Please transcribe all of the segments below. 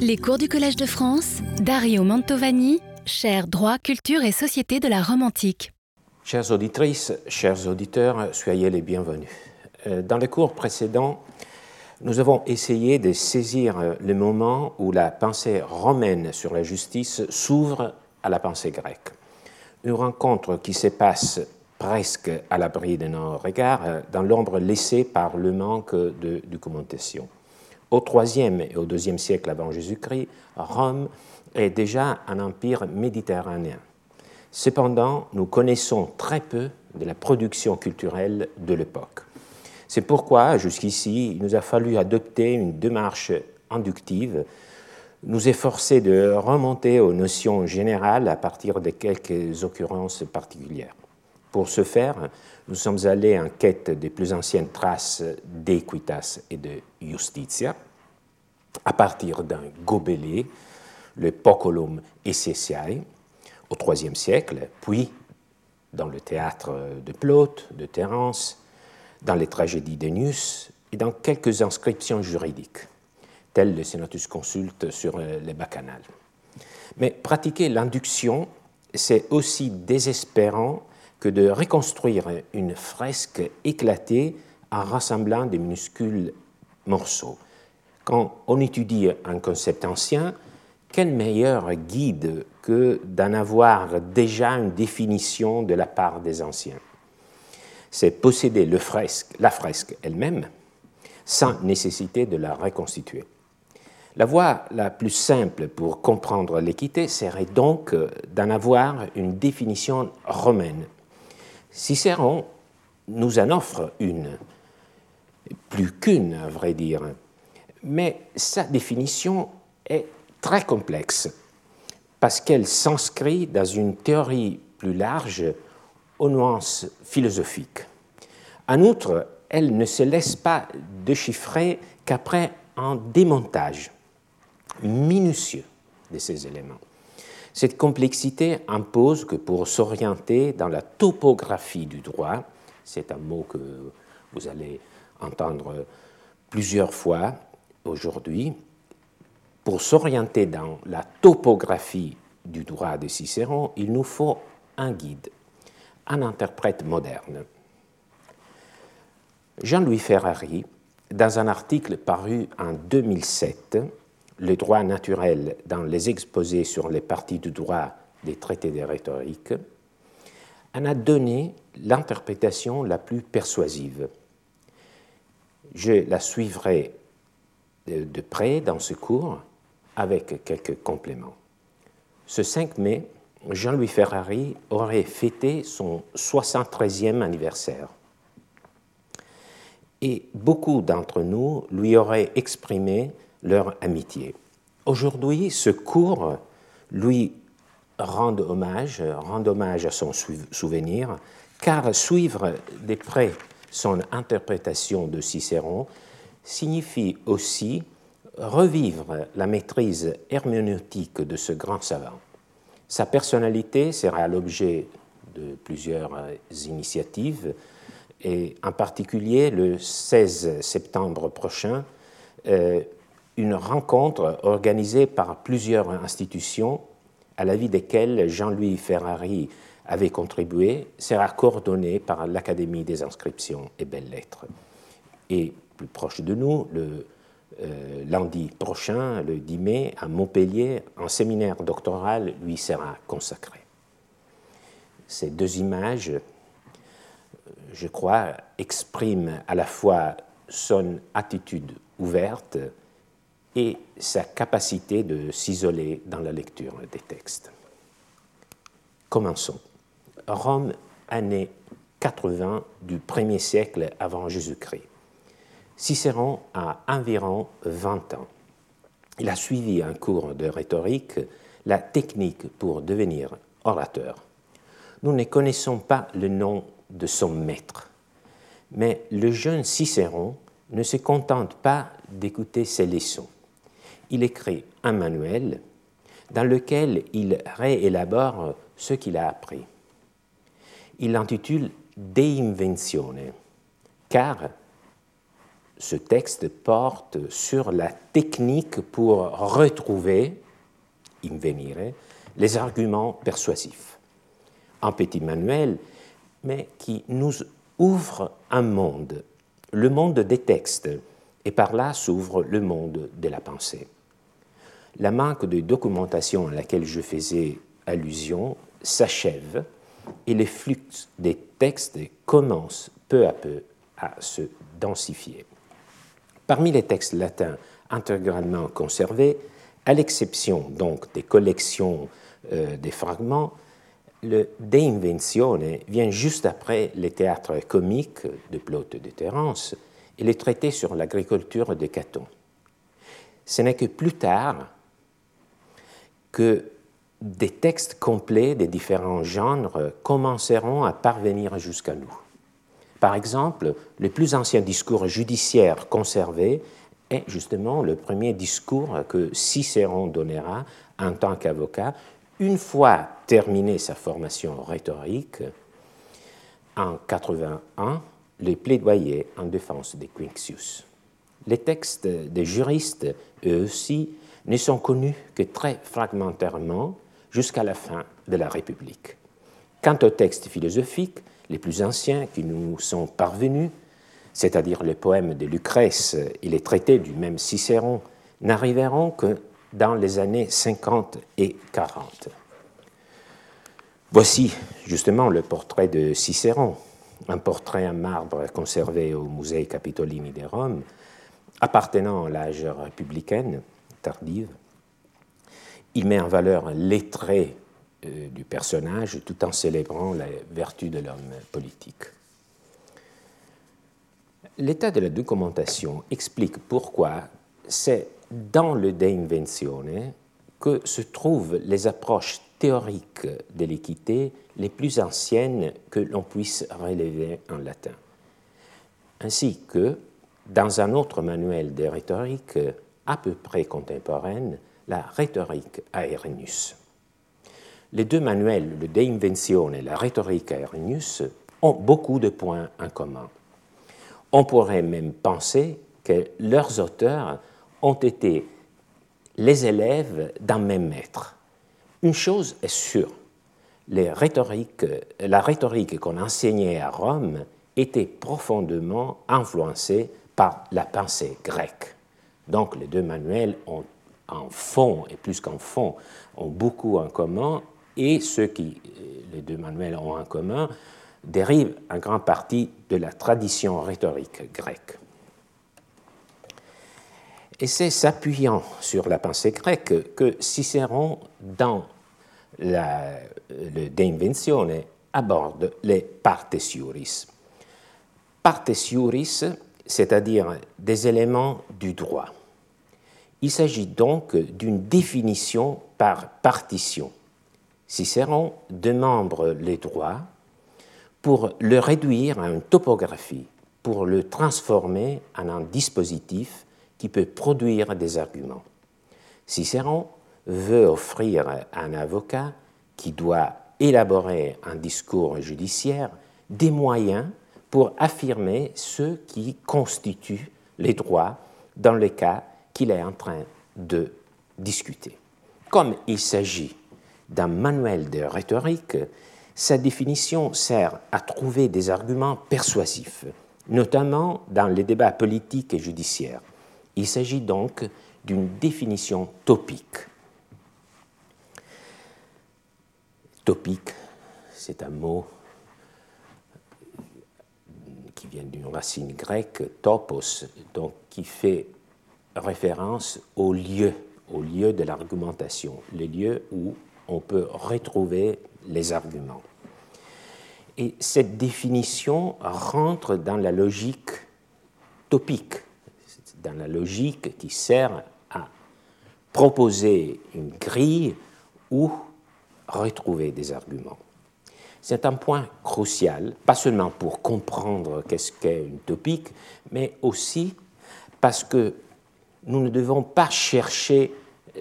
Les cours du Collège de France, Dario Mantovani, cher droit, culture et société de la Rome antique. Chères auditrices, chers auditeurs, soyez les bienvenus. Euh, dans les cours précédents, nous avons essayé de saisir le moment où la pensée romaine sur la justice s'ouvre à la pensée grecque. Une rencontre qui se passe presque à l'abri de nos regards, euh, dans l'ombre laissée par le manque de documentation. Au IIIe et au IIe siècle avant Jésus-Christ, Rome est déjà un empire méditerranéen. Cependant, nous connaissons très peu de la production culturelle de l'époque. C'est pourquoi, jusqu'ici, il nous a fallu adopter une démarche inductive, nous efforcer de remonter aux notions générales à partir de quelques occurrences particulières. Pour ce faire, nous sommes allés en quête des plus anciennes traces d'Equitas et de Justitia, à partir d'un gobelet, le Poculum Essentiae, au IIIe siècle, puis dans le théâtre de Plaute, de Terence, dans les tragédies d'Ennius et dans quelques inscriptions juridiques, telles le Senatus Consulte sur les bacchanales. Mais pratiquer l'induction, c'est aussi désespérant que de reconstruire une fresque éclatée en rassemblant des minuscules morceaux. Quand on étudie un concept ancien, quel meilleur guide que d'en avoir déjà une définition de la part des anciens? C'est posséder le fresque, la fresque elle-même sans nécessité de la reconstituer. La voie la plus simple pour comprendre l'équité serait donc d'en avoir une définition romaine Cicéron nous en offre une, plus qu'une à vrai dire, mais sa définition est très complexe parce qu'elle s'inscrit dans une théorie plus large aux nuances philosophiques. En outre, elle ne se laisse pas déchiffrer qu'après un démontage minutieux de ces éléments. Cette complexité impose que pour s'orienter dans la topographie du droit, c'est un mot que vous allez entendre plusieurs fois aujourd'hui, pour s'orienter dans la topographie du droit de Cicéron, il nous faut un guide, un interprète moderne. Jean-Louis Ferrari, dans un article paru en 2007, le droit naturel dans les exposés sur les parties du droit des traités de rhétorique, en a donné l'interprétation la plus persuasive. Je la suivrai de près dans ce cours avec quelques compléments. Ce 5 mai, Jean-Louis Ferrari aurait fêté son 73e anniversaire. Et beaucoup d'entre nous lui auraient exprimé leur amitié. Aujourd'hui, ce cours lui rend hommage, rend hommage à son souvenir, car suivre de près son interprétation de Cicéron signifie aussi revivre la maîtrise herméneutique de ce grand savant. Sa personnalité sera l'objet de plusieurs initiatives, et en particulier le 16 septembre prochain, euh, une rencontre organisée par plusieurs institutions, à l'avis desquelles Jean-Louis Ferrari avait contribué, sera coordonnée par l'Académie des inscriptions et belles-lettres. Et plus proche de nous, le euh, lundi prochain, le 10 mai, à Montpellier, un séminaire doctoral lui sera consacré. Ces deux images, je crois, expriment à la fois son attitude ouverte et sa capacité de s'isoler dans la lecture des textes. Commençons. Rome, année 80 du 1er siècle avant Jésus-Christ. Cicéron a environ 20 ans. Il a suivi un cours de rhétorique, la technique pour devenir orateur. Nous ne connaissons pas le nom de son maître, mais le jeune Cicéron ne se contente pas d'écouter ses leçons il écrit un manuel dans lequel il réélabore ce qu'il a appris. Il l'intitule De Invenzione, car ce texte porte sur la technique pour retrouver, invenire, les arguments persuasifs. Un petit manuel, mais qui nous ouvre un monde, le monde des textes, et par là s'ouvre le monde de la pensée. La manque de documentation à laquelle je faisais allusion s'achève et les flux des textes commencent peu à peu à se densifier. Parmi les textes latins intégralement conservés, à l'exception donc des collections euh, des fragments, le De Inventione vient juste après les théâtres comiques de Plaute de Terence et les traités sur l'agriculture de Caton. Ce n'est que plus tard que des textes complets des différents genres commenceront à parvenir jusqu'à nous. Par exemple, le plus ancien discours judiciaire conservé est justement le premier discours que Cicéron donnera en tant qu'avocat une fois terminé sa formation rhétorique en 81 les plaidoyers en défense des Quincius. Les textes des juristes, eux aussi, ne sont connus que très fragmentairement jusqu'à la fin de la République. Quant aux textes philosophiques, les plus anciens qui nous sont parvenus, c'est-à-dire les poèmes de Lucrèce et les traités du même Cicéron, n'arriveront que dans les années 50 et 40. Voici justement le portrait de Cicéron, un portrait en marbre conservé au Musée Capitolini de Rome, appartenant à l'âge républicaine tardive. Il met en valeur les traits euh, du personnage tout en célébrant la vertu de l'homme politique. L'état de la documentation explique pourquoi c'est dans le De Inventione que se trouvent les approches théoriques de l'équité les plus anciennes que l'on puisse relever en latin, ainsi que dans un autre manuel de rhétorique à peu près contemporaine, la rhétorique Aerenius. Les deux manuels, le De Inventione et la rhétorique Aerenius, ont beaucoup de points en commun. On pourrait même penser que leurs auteurs ont été les élèves d'un même maître. Une chose est sûre, la rhétorique qu'on enseignait à Rome était profondément influencée par la pensée grecque. Donc les deux manuels ont en fond, et plus qu'en fond, ont beaucoup en commun, et ce qui les deux manuels ont en commun dérive en grande partie de la tradition rhétorique grecque. Et c'est s'appuyant sur la pensée grecque que Cicéron, dans la, le De Inventione, aborde les partes iuris. Partes iuris, c'est-à-dire des éléments du droit. Il s'agit donc d'une définition par partition. Cicéron démembre les droits pour le réduire à une topographie, pour le transformer en un dispositif qui peut produire des arguments. Cicéron veut offrir à un avocat qui doit élaborer un discours judiciaire des moyens pour affirmer ce qui constitue les droits dans le cas qu'il est en train de discuter. Comme il s'agit d'un manuel de rhétorique, sa définition sert à trouver des arguments persuasifs, notamment dans les débats politiques et judiciaires. Il s'agit donc d'une définition topique. Topique, c'est un mot qui vient d'une racine grecque, topos, donc qui fait référence au lieu, au lieu de l'argumentation, les lieux où on peut retrouver les arguments. Et cette définition rentre dans la logique topique dans la logique qui sert à proposer une grille ou retrouver des arguments. C'est un point crucial, pas seulement pour comprendre qu'est-ce qu'est une topique, mais aussi parce que nous ne devons pas chercher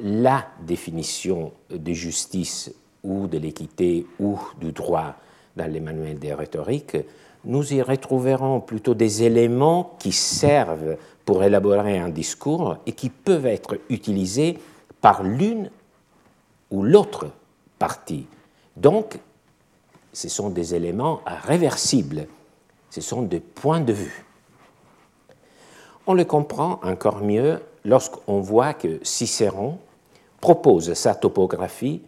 la définition de justice ou de l'équité ou du droit dans les manuels des rhétoriques, nous y retrouverons plutôt des éléments qui servent pour élaborer un discours et qui peuvent être utilisés par l'une ou l'autre partie. Donc, ce sont des éléments réversibles, ce sont des points de vue. On le comprend encore mieux lorsqu'on voit que Cicéron propose sa topographie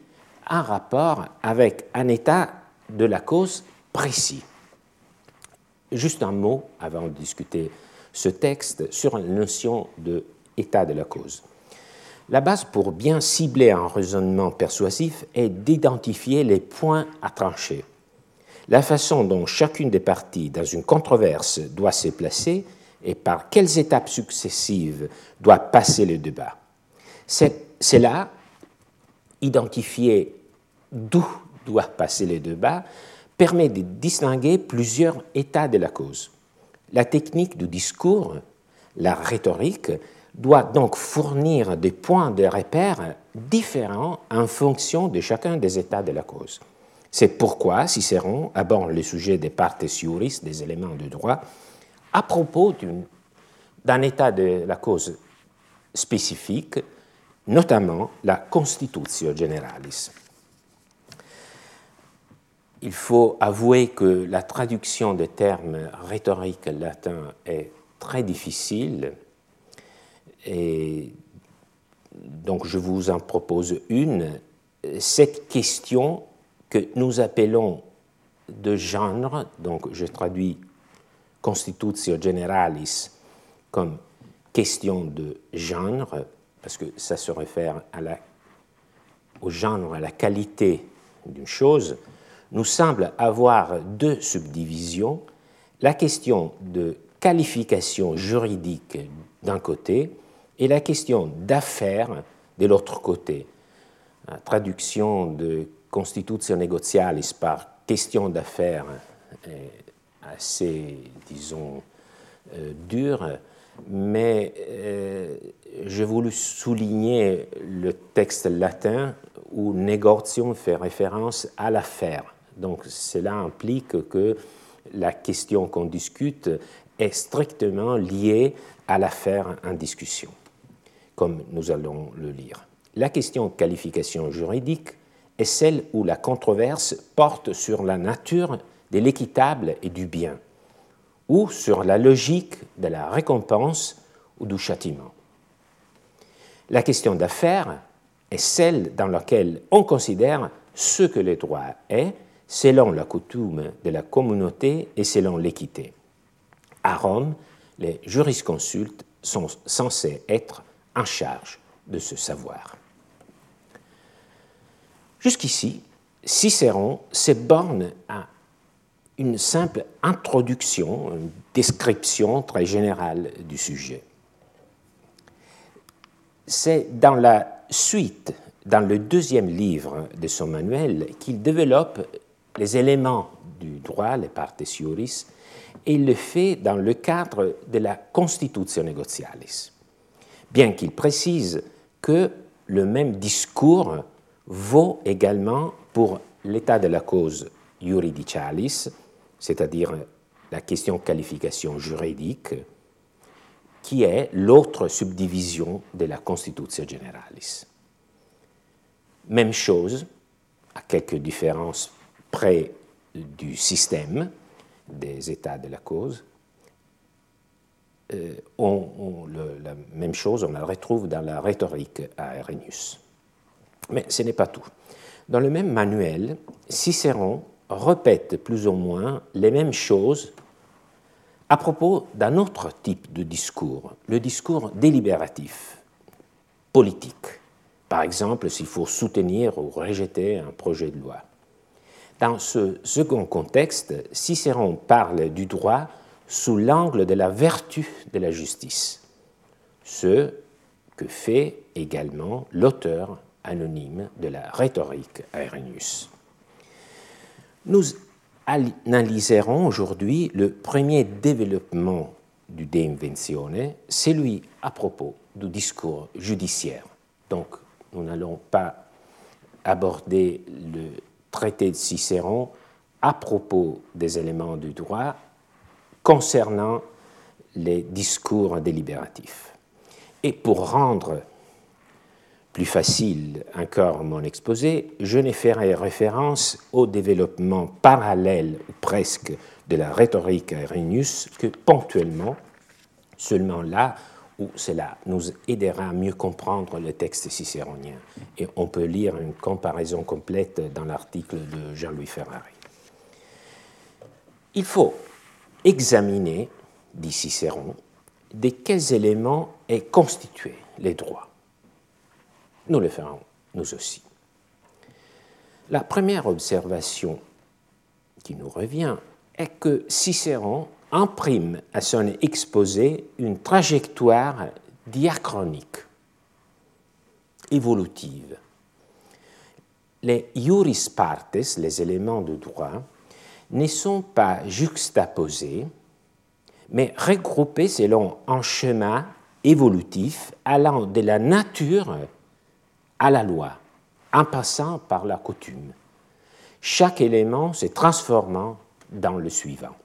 en rapport avec un état de la cause précis. Juste un mot avant de discuter ce texte sur la notion de état de la cause. La base pour bien cibler un raisonnement persuasif est d'identifier les points à trancher. La façon dont chacune des parties dans une controverse doit se placer et par quelles étapes successives doit passer le débat? C'est là identifier d'où doit passer le débat permet de distinguer plusieurs états de la cause. La technique du discours, la rhétorique, doit donc fournir des points de repère différents en fonction de chacun des états de la cause. C'est pourquoi Cicéron aborde le sujet des partes iuris, des éléments de droit, à propos d'un état de la cause spécifique, notamment la constitutio generalis il faut avouer que la traduction des termes rhétoriques latins est très difficile et donc je vous en propose une. Cette question que nous appelons de genre, donc je traduis constitutio generalis comme question de genre, parce que ça se réfère la, au genre, à la qualité d'une chose, nous semble avoir deux subdivisions, la question de qualification juridique d'un côté et la question d'affaires de l'autre côté. La traduction de constitution negotialis par question d'affaires assez, disons, euh, dure, mais euh, j'ai voulu souligner le texte latin où négociation fait référence à l'affaire. Donc cela implique que la question qu'on discute est strictement liée à l'affaire en discussion, comme nous allons le lire. La question de qualification juridique est celle où la controverse porte sur la nature de l'équitable et du bien, ou sur la logique de la récompense ou du châtiment. La question d'affaire est celle dans laquelle on considère ce que le droit est selon la coutume de la communauté et selon l'équité. À Rome, les jurisconsultes sont censés être en charge de ce savoir. Jusqu'ici, Cicéron se borne à une simple introduction, une description très générale du sujet. C'est dans la suite, dans le deuxième livre de son manuel, qu'il développe les éléments du droit, les partes iuris, et il le fait dans le cadre de la Constitution negotialis, bien qu'il précise que le même discours vaut également pour l'état de la cause juridicalis, c'est-à-dire la question qualification juridique, qui est l'autre subdivision de la Constitution generalis. Même chose, à quelques différences près du système des états de la cause. Euh, on, la même chose, on la retrouve dans la rhétorique à Arrhenius. Mais ce n'est pas tout. Dans le même manuel, Cicéron répète plus ou moins les mêmes choses à propos d'un autre type de discours, le discours délibératif, politique. Par exemple, s'il faut soutenir ou rejeter un projet de loi. Dans ce second contexte, Cicéron parle du droit sous l'angle de la vertu de la justice, ce que fait également l'auteur anonyme de la rhétorique Arrhenius. Nous analyserons aujourd'hui le premier développement du De Inventione, celui à propos du discours judiciaire. Donc, nous n'allons pas aborder le traité de Cicéron à propos des éléments du droit concernant les discours délibératifs. Et pour rendre plus facile encore mon exposé, je ne ferai référence au développement parallèle ou presque de la rhétorique Arrhenius que ponctuellement, seulement là où cela nous aidera à mieux comprendre le texte cicéronien. Et on peut lire une comparaison complète dans l'article de Jean-Louis Ferrari. Il faut examiner, dit Cicéron, de quels éléments est constitué les droits. Nous le ferons, nous aussi. La première observation qui nous revient est que Cicéron imprime à son exposé une trajectoire diachronique, évolutive. Les iuris partes, les éléments de droit, ne sont pas juxtaposés, mais regroupés selon un schéma évolutif allant de la nature à la loi, en passant par la coutume, chaque élément se transformant dans le suivant.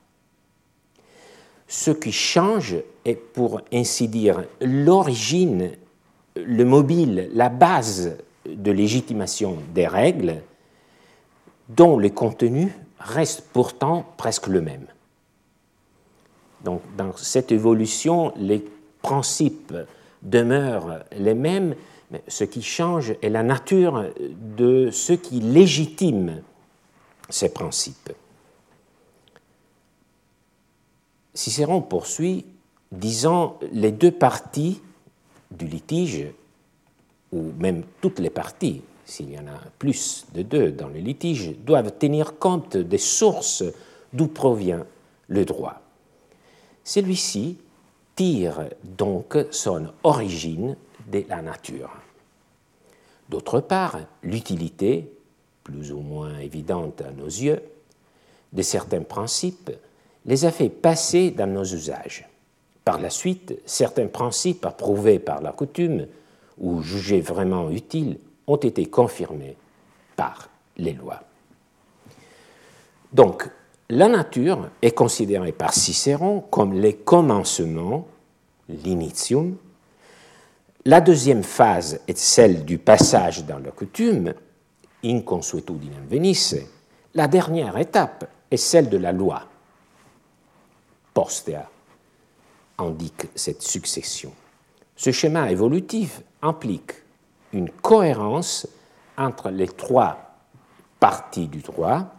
Ce qui change est, pour ainsi dire, l'origine, le mobile, la base de légitimation des règles, dont le contenu reste pourtant presque le même. Donc, dans cette évolution, les principes demeurent les mêmes, ce qui change est la nature de ce qui légitime ces principes. Cicéron poursuit disant les deux parties du litige, ou même toutes les parties, s'il y en a plus de deux dans le litige, doivent tenir compte des sources d'où provient le droit. Celui-ci tire donc son origine de la nature. D'autre part, l'utilité, plus ou moins évidente à nos yeux, de certains principes les a fait passer dans nos usages. Par la suite, certains principes approuvés par la coutume ou jugés vraiment utiles ont été confirmés par les lois. Donc, la nature est considérée par Cicéron comme le commencement, l'initium. La deuxième phase est celle du passage dans la coutume, inconsuetudinem venisse. La dernière étape est celle de la loi, postea indique cette succession. Ce schéma évolutif implique une cohérence entre les trois parties du droit,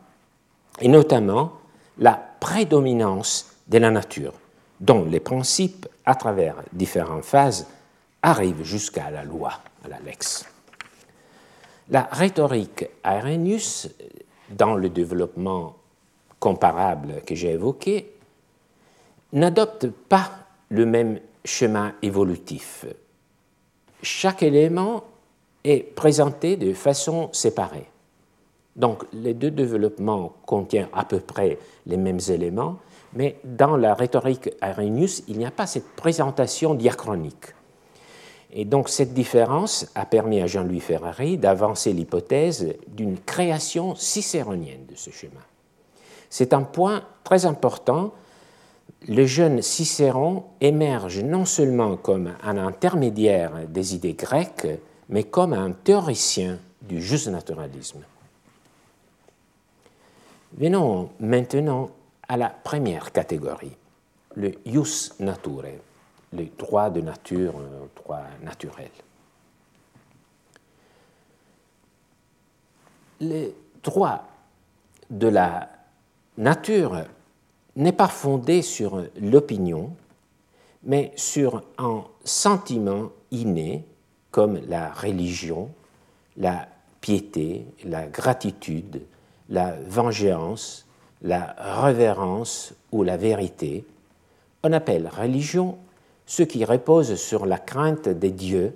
et notamment la prédominance de la nature, dont les principes, à travers différentes phases, arrivent jusqu'à la loi, à la lex. La rhétorique Arrhenius, dans le développement comparable que j'ai évoqué, n'adopte pas le même chemin évolutif. Chaque élément est présenté de façon séparée. Donc les deux développements contiennent à peu près les mêmes éléments, mais dans la rhétorique Arrhenius, il n'y a pas cette présentation diachronique. Et donc cette différence a permis à Jean-Louis Ferrari d'avancer l'hypothèse d'une création cicéronienne de ce schéma. C'est un point très important le jeune Cicéron émerge non seulement comme un intermédiaire des idées grecques, mais comme un théoricien du juste naturalisme. Venons maintenant à la première catégorie, le jus naturae, le droit de nature, le droit naturel. Le droit de la nature n'est pas fondé sur l'opinion, mais sur un sentiment inné comme la religion, la piété, la gratitude, la vengeance, la révérence ou la vérité. On appelle religion ce qui repose sur la crainte des dieux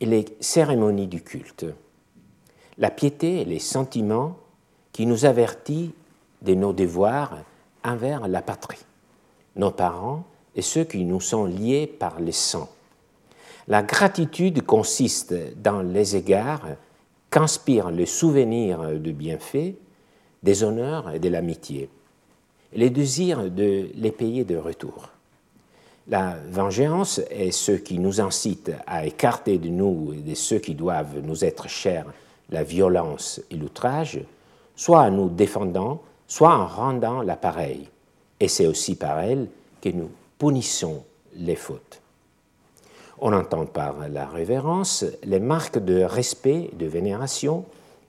et les cérémonies du culte. La piété et les sentiments qui nous avertissent de nos devoirs envers la patrie, nos parents et ceux qui nous sont liés par les sang. La gratitude consiste dans les égards qu'inspire le souvenir de bienfaits, des honneurs et de l'amitié, et le désir de les payer de retour. La vengeance est ce qui nous incite à écarter de nous et de ceux qui doivent nous être chers la violence et l'outrage, soit en nous défendant, soit en rendant l'appareil. Et c'est aussi par elle que nous punissons les fautes. On entend par la révérence les marques de respect et de vénération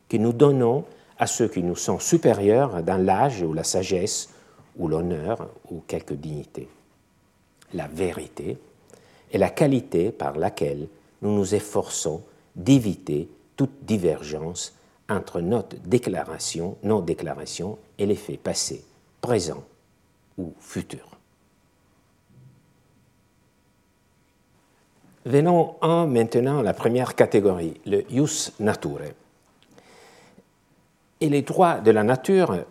que nous donnons à ceux qui nous sont supérieurs dans l'âge ou la sagesse ou l'honneur ou quelque dignité. La vérité est la qualité par laquelle nous nous efforçons d'éviter toute divergence entre notre déclaration, nos déclarations et les faits passés, présents ou futurs. Venons en maintenant à la première catégorie, le jus naturae. Et les droits de la nature,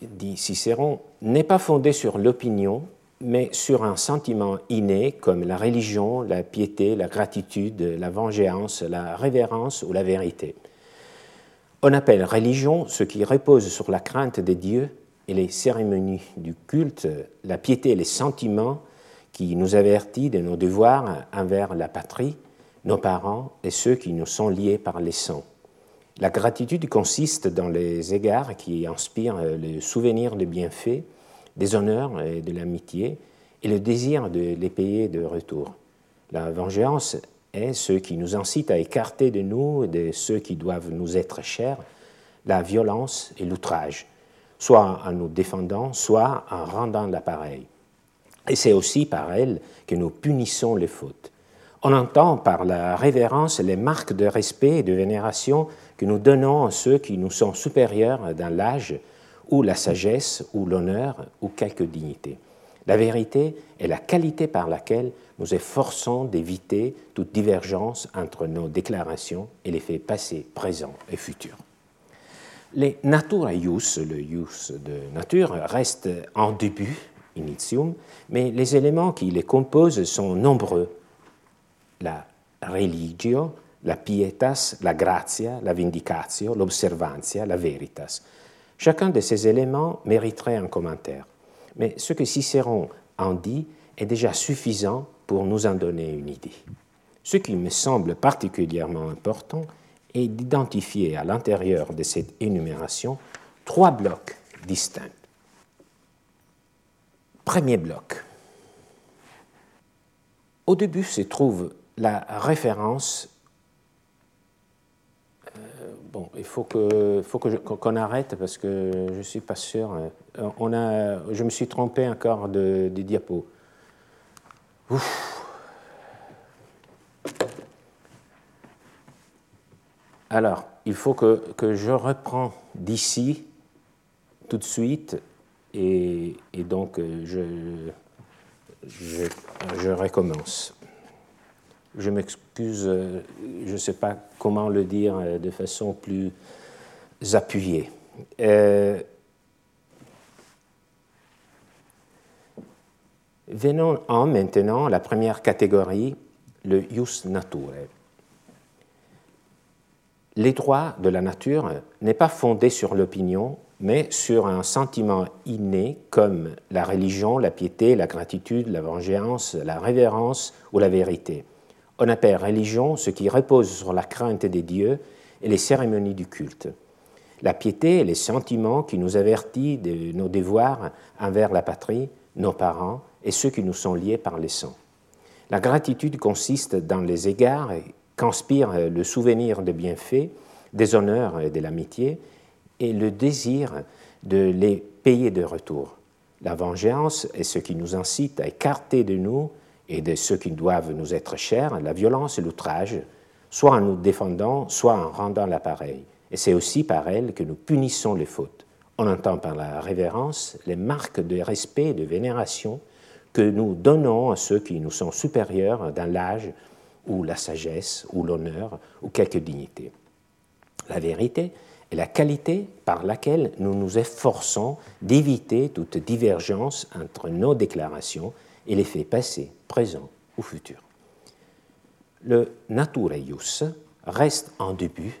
dit Cicéron, n'est pas fondé sur l'opinion, mais sur un sentiment inné comme la religion, la piété, la gratitude, la vengeance, la révérence ou la vérité. On appelle religion ce qui repose sur la crainte des dieux et les cérémonies du culte, la piété et les sentiments qui nous avertit de nos devoirs envers la patrie, nos parents et ceux qui nous sont liés par les sangs. La gratitude consiste dans les égards qui inspirent le souvenir de bienfaits, des honneurs et de l'amitié, et le désir de les payer de retour. La vengeance est ce qui nous incite à écarter de nous de ceux qui doivent nous être chers la violence et l'outrage, soit en nous défendant, soit en rendant l'appareil. Et c'est aussi par elle que nous punissons les fautes. On entend par la révérence les marques de respect et de vénération que nous donnons à ceux qui nous sont supérieurs dans l'âge, ou la sagesse, ou l'honneur, ou quelque dignité. La vérité est la qualité par laquelle nous efforçons d'éviter toute divergence entre nos déclarations et les faits passés, présents et futurs. Les natura ius, le ius de nature, restent en début initium, mais les éléments qui les composent sont nombreux. La religio, la pietas, la grazia, la vindicatio, l'observantia, la veritas. Chacun de ces éléments mériterait un commentaire, mais ce que Cicéron en dit est déjà suffisant pour nous en donner une idée. Ce qui me semble particulièrement important est d'identifier à l'intérieur de cette énumération trois blocs distincts. Premier bloc. Au début se trouve la référence. Bon, il faut que, faut que qu'on arrête parce que je ne suis pas sûr. Euh, on a, je me suis trompé encore de, de diapo. Alors, il faut que, que je reprends d'ici tout de suite et, donc, euh, je, je, recommence. Je m'excuse, euh, je ne sais pas comment le dire euh, de façon plus appuyée. venons en maintenant la première catégorie, le jus naturae. Les droits de la nature n'est pas fondé sur l'opinion, mais sur un sentiment inné comme la religion, la piété, la gratitude, la vengeance, la révérence ou la vérité. On appelle religion ce qui repose sur la crainte des dieux et les cérémonies du culte. La piété est les sentiments qui nous avertissent de nos devoirs envers la patrie, nos parents et ceux qui nous sont liés par les sangs. La gratitude consiste dans les égards qu'inspire le souvenir des bienfaits, des honneurs et de l'amitié, et le désir de les payer de retour. La vengeance est ce qui nous incite à écarter de nous et de ceux qui doivent nous être chers la violence et l'outrage, soit en nous défendant, soit en rendant l'appareil. Et c'est aussi par elle que nous punissons les fautes. On entend par la révérence les marques de respect et de vénération que nous donnons à ceux qui nous sont supérieurs dans l'âge ou la sagesse ou l'honneur ou quelque dignité. La vérité, et la qualité par laquelle nous nous efforçons d'éviter toute divergence entre nos déclarations et les faits passés, présents ou futurs. Le natureius reste en début,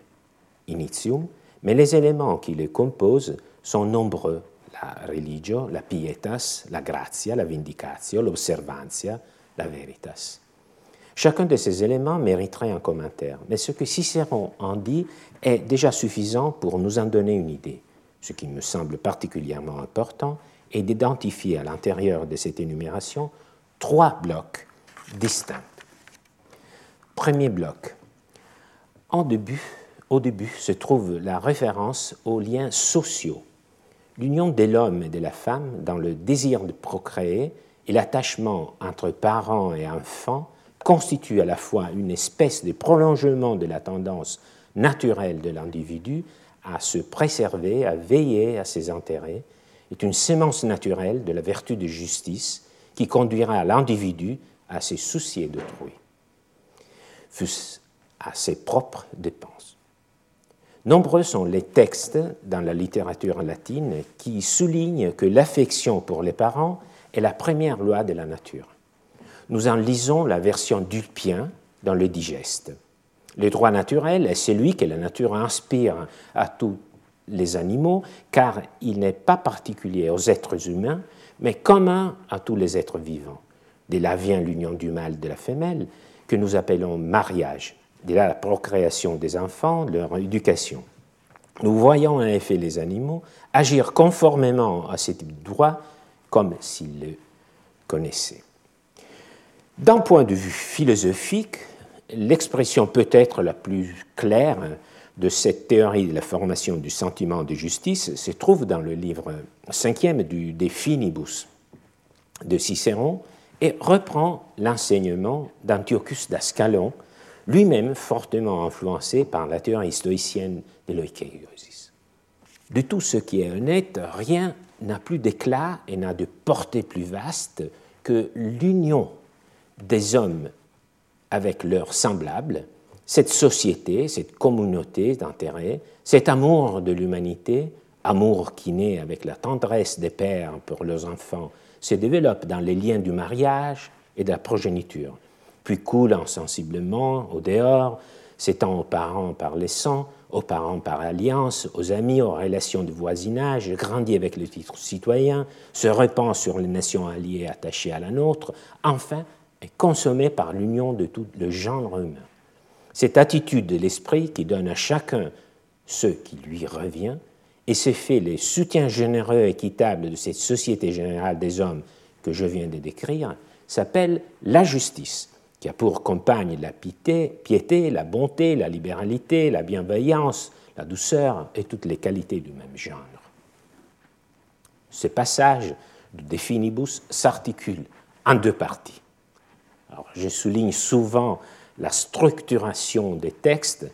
initium, mais les éléments qui le composent sont nombreux. La religio, la pietas, la grazia, la vindicatio, l'observantia, la veritas. Chacun de ces éléments mériterait un commentaire, mais ce que Cicéron en dit est déjà suffisant pour nous en donner une idée. Ce qui me semble particulièrement important est d'identifier à l'intérieur de cette énumération trois blocs distincts. Premier bloc. Au début se trouve la référence aux liens sociaux, l'union de l'homme et de la femme dans le désir de procréer et l'attachement entre parents et enfants constitue à la fois une espèce de prolongement de la tendance naturelle de l'individu à se préserver, à veiller à ses intérêts, est une sémence naturelle de la vertu de justice qui conduira l'individu à se soucier d'autrui, fût à ses propres dépenses. Nombreux sont les textes dans la littérature latine qui soulignent que l'affection pour les parents est la première loi de la nature nous en lisons la version d'Ulpien dans le digeste. Le droit naturel est celui que la nature inspire à tous les animaux, car il n'est pas particulier aux êtres humains, mais commun à tous les êtres vivants. De là vient l'union du mâle et de la femelle, que nous appelons mariage. De là la procréation des enfants, leur éducation. Nous voyons en effet les animaux agir conformément à ce droit comme s'ils le connaissaient. D'un point de vue philosophique, l'expression peut-être la plus claire de cette théorie de la formation du sentiment de justice se trouve dans le livre cinquième du De Finibus de Cicéron et reprend l'enseignement d'Antiochus d'Ascalon, lui-même fortement influencé par la théorie stoïcienne de l'oikaiiosis. De tout ce qui est honnête, rien n'a plus d'éclat et n'a de portée plus vaste que l'union des hommes avec leurs semblables, cette société, cette communauté d'intérêt, cet amour de l'humanité, amour qui naît avec la tendresse des pères pour leurs enfants, se développe dans les liens du mariage et de la progéniture, puis coule insensiblement au dehors, s'étend aux parents par les sangs, aux parents par alliance, aux amis, aux relations de voisinage, grandit avec le titre citoyen, se répand sur les nations alliées attachées à la nôtre, enfin est consommé par l'union de tout le genre humain. Cette attitude de l'esprit qui donne à chacun ce qui lui revient et c'est fait les soutiens généreux et équitables de cette société générale des hommes que je viens de décrire s'appelle la justice, qui a pour compagne la piété, piété, la bonté, la libéralité, la bienveillance, la douceur et toutes les qualités du même genre. Ce passage de De Finibus s'articule en deux parties je souligne souvent la structuration des textes,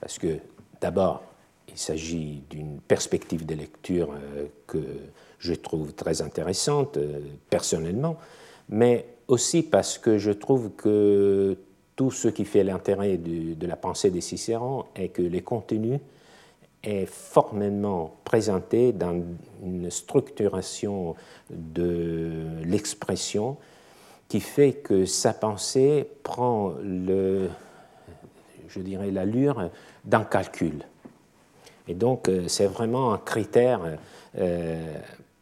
parce que d'abord, il s'agit d'une perspective de lecture euh, que je trouve très intéressante euh, personnellement, mais aussi parce que je trouve que tout ce qui fait l'intérêt de la pensée des Cicéron est que les contenus est formellement présenté dans une structuration de l'expression qui fait que sa pensée prend l'allure d'un calcul. Et donc, euh, c'est vraiment un critère euh,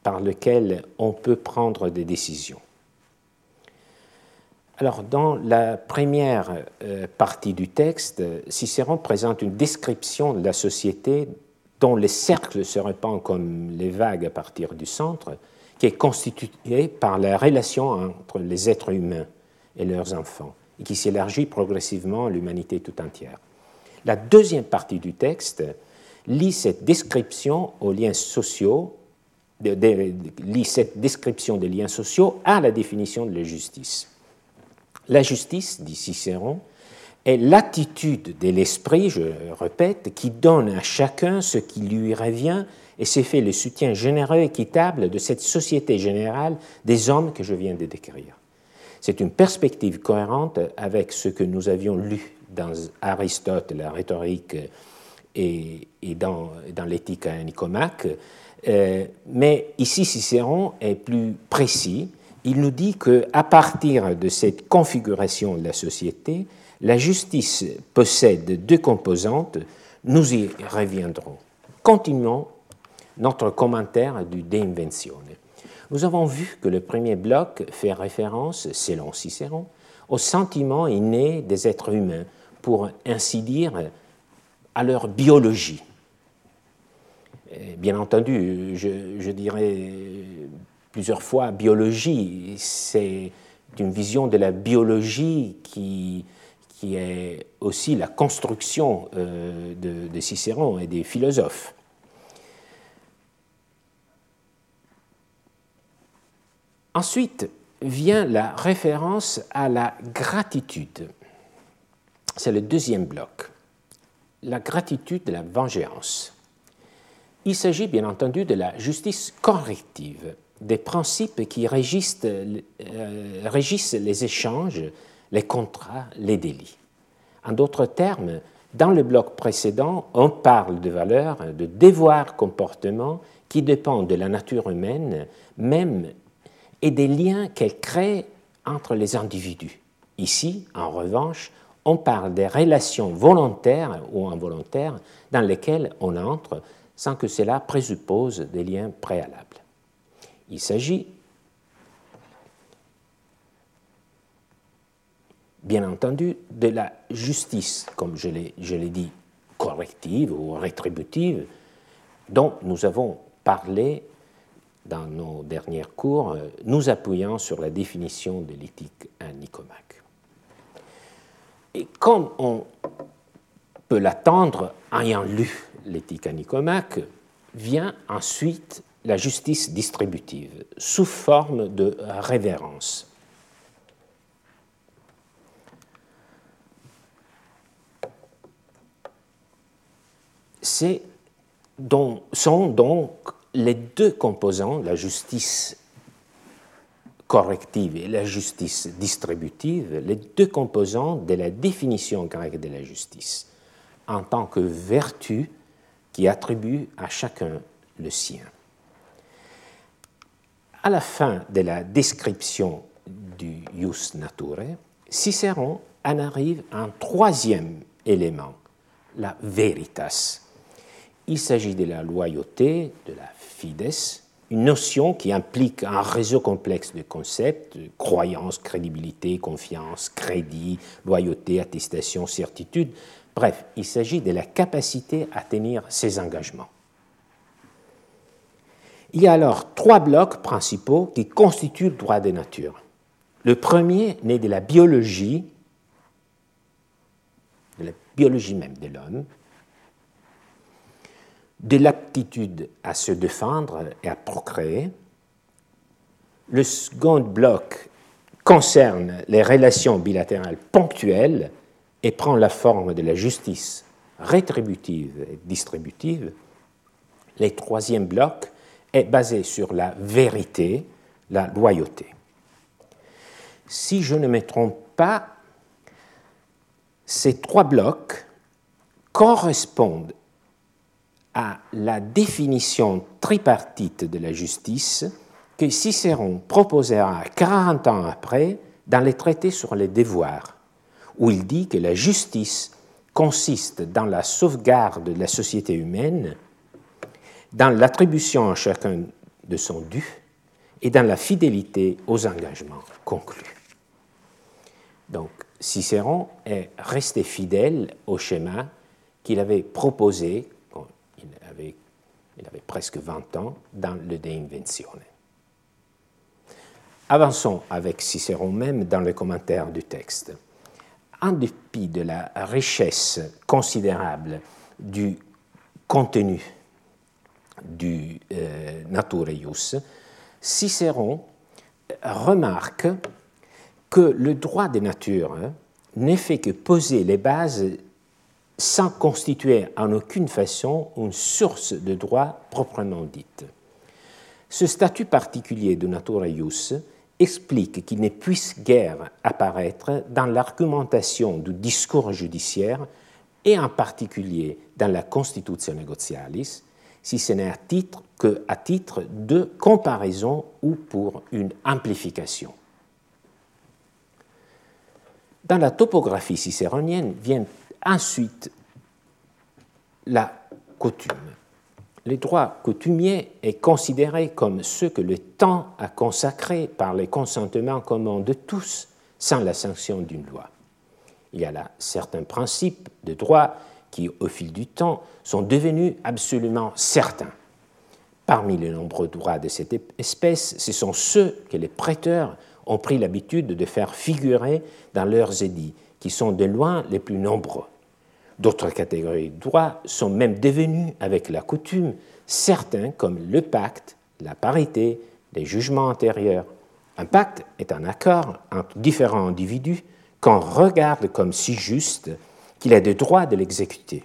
par lequel on peut prendre des décisions. Alors, dans la première euh, partie du texte, Cicéron présente une description de la société dont les cercles se répandent comme les vagues à partir du centre, qui est constituée par la relation entre les êtres humains et leurs enfants, et qui s'élargit progressivement à l'humanité tout entière. La deuxième partie du texte lit cette description aux liens sociaux, lit cette description des liens sociaux à la définition de la justice. La justice, dit Cicéron, est l'attitude de l'esprit, je répète, qui donne à chacun ce qui lui revient et c'est fait le soutien généreux et équitable de cette société générale des hommes que je viens de décrire. C'est une perspective cohérente avec ce que nous avions lu dans Aristote, la rhétorique et, dans, l'éthique à Nicomaque. Euh, mais ici, Cicéron est plus précis. Il nous dit qu'à partir de cette configuration de la société, la justice possède deux composantes. Nous y reviendrons. Continuons notre commentaire du De Inventione. Nous avons vu que le premier bloc fait référence, selon Cicéron, au sentiment inné des êtres humains, pour ainsi dire, à leur biologie. bien entendu, je, dirais plusieurs fois biologie, c'est une vision de la biologie qui, qui est aussi la construction euh, de, Cicéron et des philosophes. Ensuite vient la référence à la gratitude. C'est le deuxième bloc. La gratitude de la vengeance. Il s'agit bien entendu de la justice corrective, des principes qui régissent, euh, régissent les échanges, les contrats, les délits. En d'autres termes, dans le bloc précédent, on parle de valeurs, de devoirs comportements qui dépendent de la nature humaine, même et des liens qu'elle crée entre les individus. Ici, en revanche, on parle des relations volontaires ou involontaires dans lesquelles on entre sans que cela présuppose des liens préalables. Il s'agit, bien entendu, de la justice, comme je l'ai dit, corrective ou rétributive, dont nous avons parlé dans nos derniers cours, euh, nous appuyant sur la définition de l'éthique à Nicomaque. Et comme on peut l'attendre, ayant lu l'éthique à Nicomaque, vient ensuite la justice distributive, sous forme de révérence. C'est sont donc les deux composants, la justice corrective et la justice distributive, les deux composants de la définition grecque de la justice, en tant que vertu qui attribue à chacun le sien. À la fin de la description du ius naturae, Cicéron en arrive à un troisième élément, la veritas. Il s'agit de la loyauté, de la une notion qui implique un réseau complexe de concepts, croyance, crédibilité, confiance, crédit, loyauté, attestation, certitude. Bref, il s'agit de la capacité à tenir ses engagements. Il y a alors trois blocs principaux qui constituent le droit de nature. Le premier naît de la biologie, de la biologie même de l'homme, de l'aptitude à se défendre et à procréer. Le second bloc concerne les relations bilatérales ponctuelles et prend la forme de la justice rétributive et distributive. Le troisième bloc est basé sur la vérité, la loyauté. Si je ne me trompe pas, ces trois blocs correspondent à la définition tripartite de la justice que Cicéron proposera 40 ans après dans les traités sur les devoirs, où il dit que la justice consiste dans la sauvegarde de la société humaine, dans l'attribution à chacun de son dû et dans la fidélité aux engagements conclus. Donc Cicéron est resté fidèle au schéma qu'il avait proposé il avait presque 20 ans, dans le De Inventione. Avançons avec Cicéron même dans le commentaire du texte. En dépit de la richesse considérable du contenu du euh, Cicéron remarque que le droit des natures n'est fait que poser les bases sans constituer en aucune façon une source de droit proprement dite. Ce statut particulier de natura ius explique qu'il ne puisse guère apparaître dans l'argumentation du discours judiciaire et en particulier dans la Constitution negotialis, si ce n'est à titre que à titre de comparaison ou pour une amplification. Dans la topographie cicéronienne vient Ensuite, la coutume. le droit coutumier est considéré comme ce que le temps a consacré par les consentements communs de tous sans la sanction d'une loi. Il y a là certains principes de droit qui, au fil du temps, sont devenus absolument certains. Parmi les nombreux droits de cette espèce, ce sont ceux que les prêteurs ont pris l'habitude de faire figurer dans leurs édits, qui sont de loin les plus nombreux. D'autres catégories de droits sont même devenus, avec la coutume, certains comme le pacte, la parité, les jugements antérieurs. Un pacte est un accord entre différents individus qu'on regarde comme si juste qu'il a le droit de l'exécuter.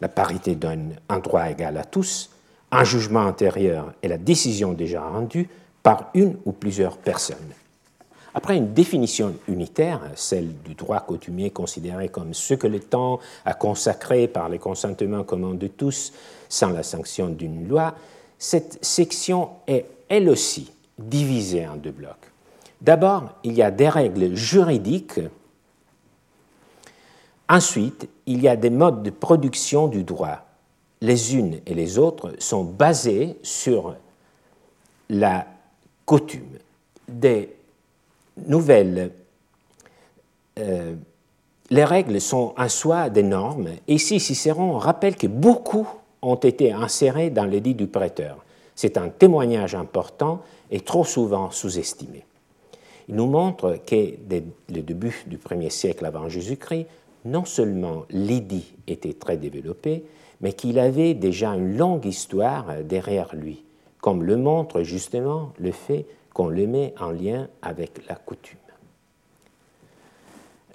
La parité donne un droit égal à tous, un jugement antérieur est la décision déjà rendue par une ou plusieurs personnes. Après une définition unitaire, celle du droit coutumier considéré comme ce que le temps a consacré par les consentements communs de tous sans la sanction d'une loi, cette section est elle aussi divisée en deux blocs. D'abord, il y a des règles juridiques. Ensuite, il y a des modes de production du droit. Les unes et les autres sont basées sur la coutume. Des nouvelles, euh, les règles sont en soi des normes. Ici, Cicéron rappelle que beaucoup ont été insérés dans l'édit du prêteur. C'est un témoignage important et trop souvent sous-estimé. Il nous montre que dès le début du premier siècle avant Jésus-Christ, non seulement l'édit était très développé, mais qu'il avait déjà une longue histoire derrière lui, comme le montre justement le fait qu'on le met en lien avec la coutume.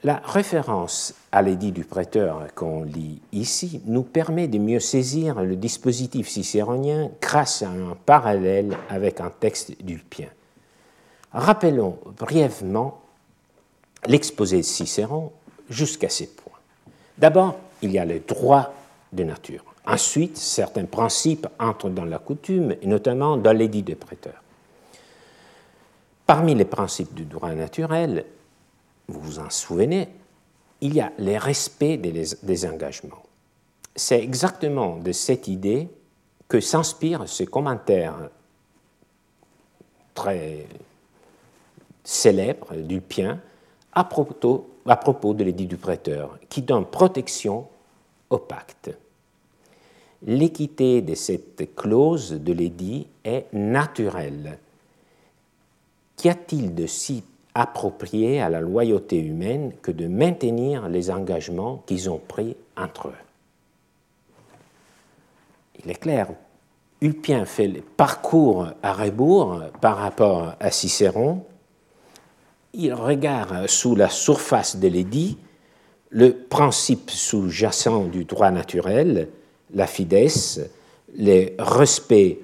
La référence à l'édit du prêteur qu'on lit ici nous permet de mieux saisir le dispositif cicéronien grâce à un parallèle avec un texte d'Ulpien. Rappelons brièvement l'exposé de Cicéron jusqu'à ces points. D'abord, il y a le droit de nature. Ensuite, certains principes entrent dans la coutume, et notamment dans l'édit des prêteurs. Parmi les principes du droit naturel, vous vous en souvenez, il y a les respects des, engagements. C'est exactement de cette idée que s'inspire ce commentaire très célèbre à propos, à propos de l'édit du prêteur, qui donne protection au pacte. L'équité de cette clause de l'édit est naturelle Qu'y a-t-il de si approprié à la loyauté humaine que de maintenir les engagements qu'ils ont pris entre eux? Il est clair, Ulpien fait le parcours à rebours par rapport à Cicéron. Il regarde sous la surface de l'édit le principe sous-jacent du droit naturel, la fidesse, le respect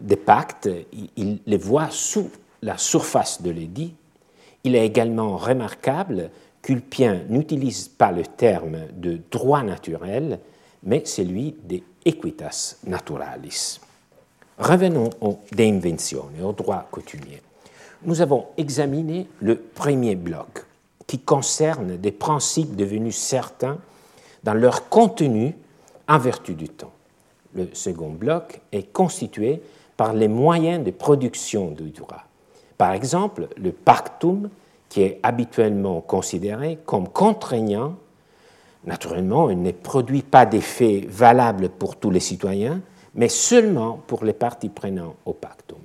des pactes, il les voit sous la surface de l'édit, il est également remarquable qu'Ulpien n'utilise pas le terme de droit naturel, mais celui de equitas naturalis. Revenons au de invenzione, au droit coutumier. Nous avons examiné le premier bloc, qui concerne des principes devenus certains dans leur contenu en vertu du temps. Le second bloc est constitué par les moyens de production du droit. Par exemple, le pactum, qui est habituellement considéré comme contraignant, naturellement, il ne produit pas d'effet valable pour tous les citoyens, mais seulement pour les parties prenantes au pactum.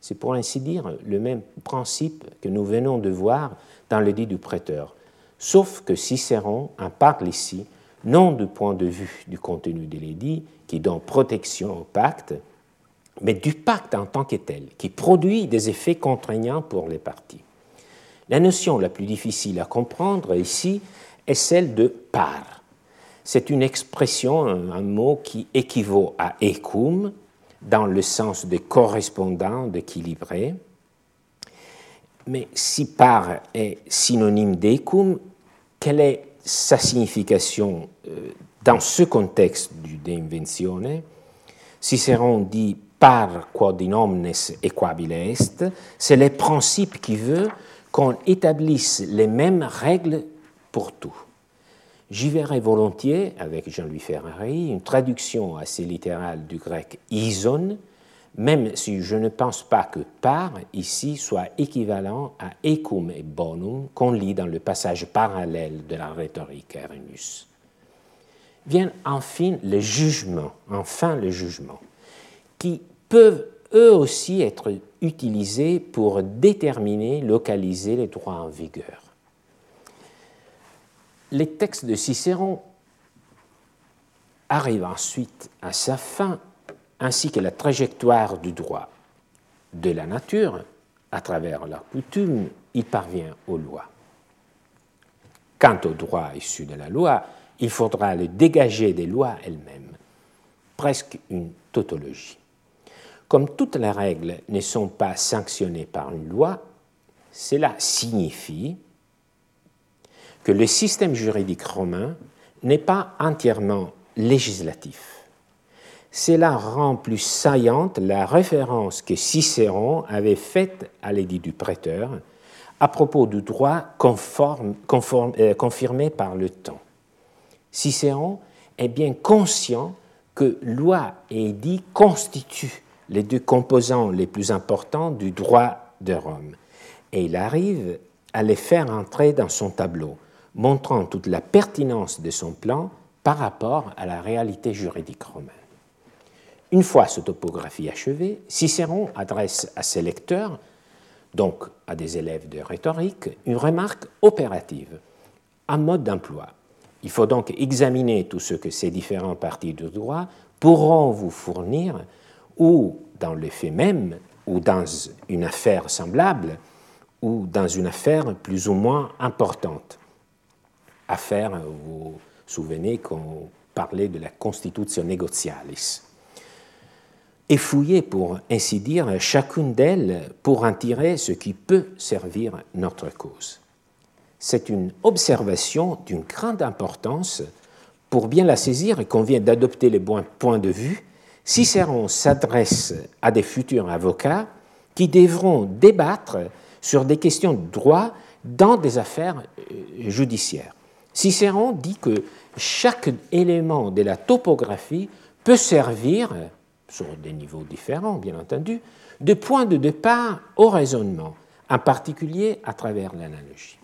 C'est pour ainsi dire le même principe que nous venons de voir dans le dit du prêteur, sauf que Cicéron en parle ici non du point de vue du contenu de l'édit qui donne protection au pacte, mais du pacte en tant que tel, qui produit des effets contraignants pour les parties. La notion la plus difficile à comprendre ici est celle de par. C'est une expression, un mot qui équivaut à ecum dans le sens de correspondant, d'équilibré. Mais si par est synonyme d'ecum, quelle est sa signification euh, dans ce contexte du De Inventione Cicéron dit par quod omnes equabile est, c'est le principe qui veut qu'on établisse les mêmes règles pour tout. J'y verrai volontiers, avec Jean-Louis Ferrari, une traduction assez littérale du grec ison, même si je ne pense pas que par ici soit équivalent à ecum et bonum qu'on lit dans le passage parallèle de la rhétorique Arénus. Viennent enfin les jugements, enfin les jugements, qui peuvent eux aussi être utilisés pour déterminer, localiser les droits en vigueur les textes de Cicéron arrivent ensuite à sa fin, ainsi que la trajectoire du droit de la nature, à travers la coutume, il parvient aux lois. Quant au droit issu de la loi, il faudra le dégager des lois elles-mêmes, presque une tautologie. Comme toutes les règles ne sont pas sanctionnées par une loi, cela signifie que le système juridique romain n'est pas entièrement législatif. Cela rend plus saillante la référence que Cicéron avait faite à l'édit du prêteur à propos du droit euh, confirmé par le temps. Cicéron est bien conscient que loi et édit constituent les deux composants les plus importants du droit de Rome, et il arrive à les faire entrer dans son tableau, montrant toute la pertinence de son plan par rapport à la réalité juridique romaine. Une fois cette topographie achevée, Cicéron adresse à ses lecteurs, donc à des élèves de rhétorique, une remarque opérative, un mode d'emploi. Il faut donc examiner tout ce que ces différents parties du droit pourront vous fournir, ou dans le fait même, ou dans une affaire semblable, ou dans une affaire plus ou moins importante affaire, vous vous souvenez qu'on parlait de la Constitution negotialis. Et fouiller, pour ainsi dire, chacune d'elles pour en tirer ce qui peut servir notre cause. C'est une observation d'une grande importance. Pour bien la saisir, il convient d'adopter les bons points de vue. Cicéron s'adresse à des futurs avocats qui devront débattre sur des questions de droit dans des affaires euh, judiciaires. Cicéron dit que chaque élément de la topographie peut servir, sur des niveaux différents bien entendu, de point de départ au raisonnement, en particulier à travers l'analogie.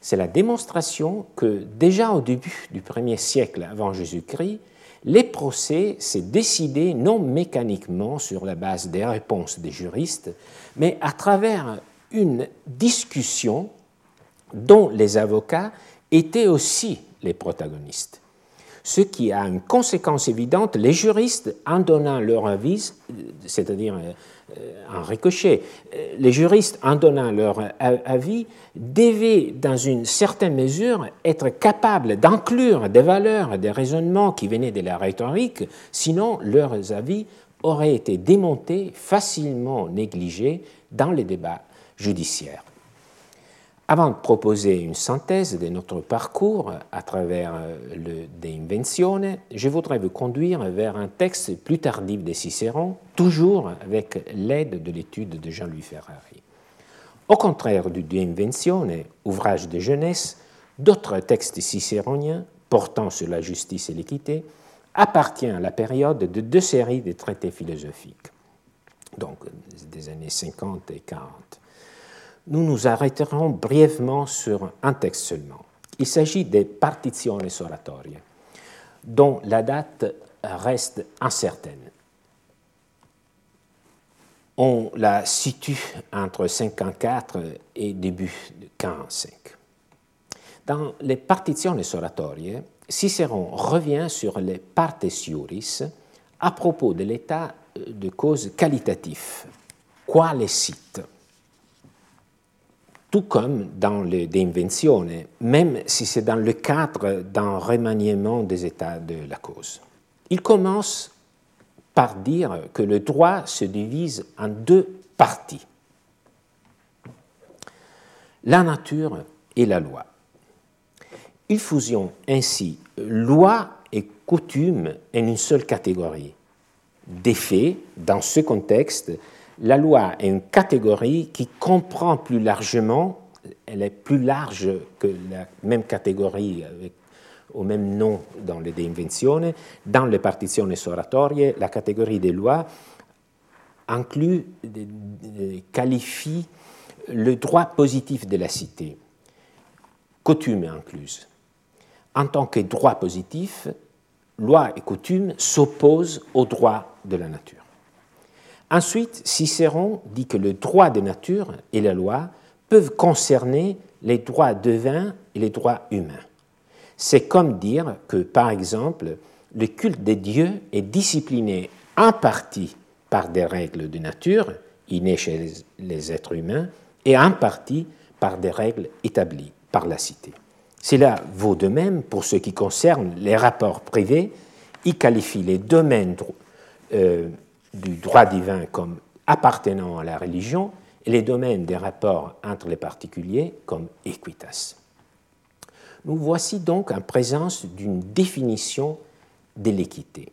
C'est la démonstration que déjà au début du premier siècle avant Jésus-Christ, les procès s'est décidé non mécaniquement sur la base des réponses des juristes, mais à travers une discussion dont les avocats étaient aussi les protagonistes. Ce qui a une conséquence évidente, les juristes, en donnant leur avis, c'est-à-dire en euh, ricochet, euh, les juristes, en donnant leur avis, devaient, dans une certaine mesure, être capables d'inclure des valeurs, des raisonnements qui venaient de la rhétorique, sinon leurs avis auraient été démontés, facilement négligés dans les débats judiciaires. Avant de proposer une synthèse de notre parcours à travers euh, le De Invenzione, je voudrais vous conduire vers un texte plus tardif de Cicéron, toujours avec l'aide de l'étude de Jean-Louis Ferrari. Au contraire du De Invenzione, ouvrage de jeunesse, d'autres textes cicéroniens portant sur la justice et l'équité appartiennent à la période de deux séries de traités philosophiques, donc des années 50 et 40 nous nous arrêterons brièvement sur un texte seulement. Il s'agit des Partitiones Oratorie, dont la date reste incertaine. On la situe entre 54 et début de 45. Dans les Partitiones Oratorie, Cicéron revient sur les partes iuris à propos de l'état de cause qualitatif. Quoi les cite? Tout comme dans les De même si c'est dans le cadre d'un remaniement des états de la cause. Il commence par dire que le droit se divise en deux parties, la nature et la loi. Il fusionne ainsi loi et coutume en une seule catégorie. D'effet, dans ce contexte, la loi est une catégorie qui comprend plus largement, elle est plus large que la même catégorie avec au même nom dans le De dans les partitions oratorie, la catégorie des lois inclut, qualifie le droit positif de la cité, coutume incluse. En tant que droit positif, loi et coutume s'opposent au droit de la nature. Ensuite, Cicéron dit que le droit de nature et la loi peuvent concerner les droits divins et les droits humains. C'est comme dire que, par exemple, le culte des dieux est discipliné en partie par des règles de nature, innées chez les êtres humains, et en partie par des règles établies par la cité. Cela vaut de même pour ce qui concerne les rapports privés. Il qualifie les domaines euh, du droit divin comme appartenant à la religion et les domaines des rapports entre les particuliers comme equitas. Nous voici donc en présence d'une définition de l'équité.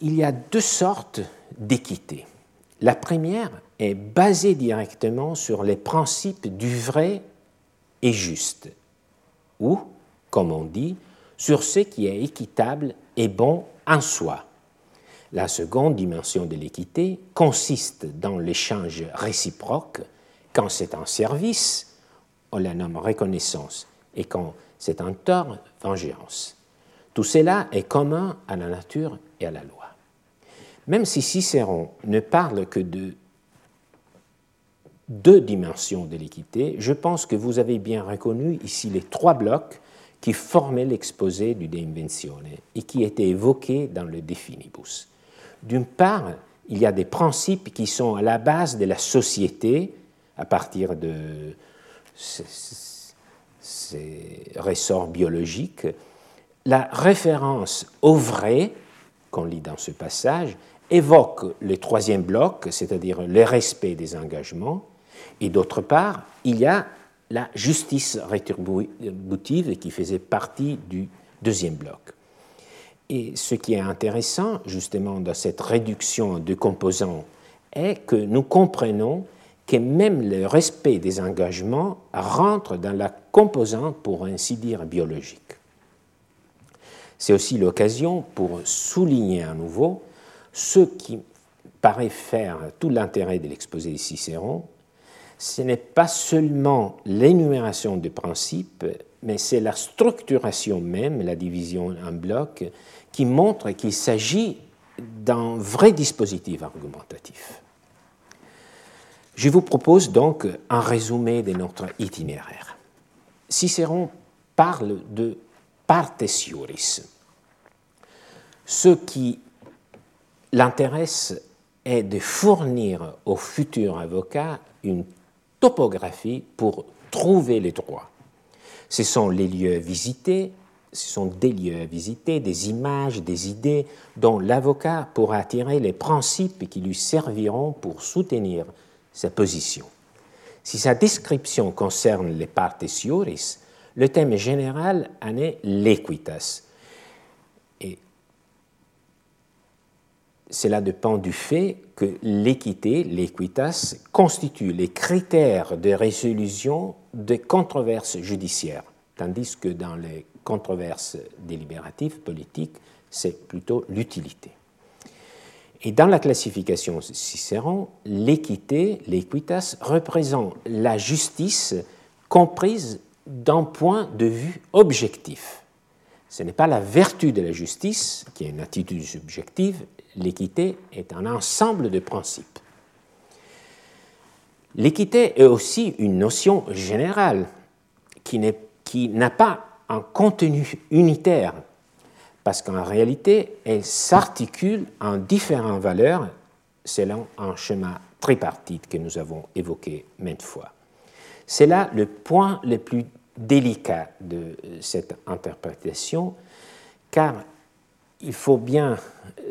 Il y a deux sortes d'équité. La première est basée directement sur les principes du vrai et juste, ou, comme on dit, sur ce qui est équitable et bon en soi. La seconde dimension de l'équité consiste dans l'échange réciproque quand c'est un service, on la nomme reconnaissance, et quand c'est un tort, vengeance. Tout cela est commun à la nature et à la loi. Même si Cicéron ne parle que de deux dimensions de l'équité, je pense que vous avez bien reconnu ici les trois blocs qui formaient l'exposé du De Invenzione et qui étaient évoqués dans le De Finibus. D'une part, il y a des principes qui sont à la base de la société à partir de ces ressorts biologiques. La référence au vrai, qu'on lit dans ce passage, évoque le troisième bloc, c'est-à-dire le respect des engagements, et d'autre part, il y a la justice rétributive qui faisait partie du deuxième bloc. Et ce qui est intéressant, justement, dans cette réduction de composants, est que nous comprenons que même le respect des engagements rentre dans la composante, pour ainsi dire, biologique. C'est aussi l'occasion pour souligner à nouveau ce qui paraît faire tout l'intérêt de l'exposé de Cicéron, ce n'est pas seulement l'énumération des principes, mais c'est la structuration même, la division en blocs, qui montre qu'il s'agit d'un vrai dispositif argumentatif. Je vous propose donc un résumé de notre itinéraire. Cicéron parle de partesioris. Ce qui l'intéresse est de fournir au futur avocat une topographie pour trouver les droits. Ce sont les lieux visités, ce sont des lieux à visiter, des images, des idées dont l'avocat pourra tirer les principes qui lui serviront pour soutenir sa position. Si sa description concerne les partes sioris, le thème général en est l'equitas, cela dépend du fait que l'équité, l'équitas, constitue les critères de résolution des controverses judiciaires, tandis que dans les controverses délibératives politiques, c'est plutôt l'utilité. Et dans la classification Cicéron, l'équité, l'équitas, représente la justice comprise d'un point de vue objectif. Ce n'est pas la vertu de la justice, qui est une attitude subjective, l'équité est un ensemble de principes. L'équité est aussi une notion générale qui n'a pas un contenu unitaire, parce qu'en réalité, elle s'articule en différentes valeurs selon un schéma tripartite que nous avons évoqué maintes fois. C'est là le point le plus délicat de cette interprétation, car il faut bien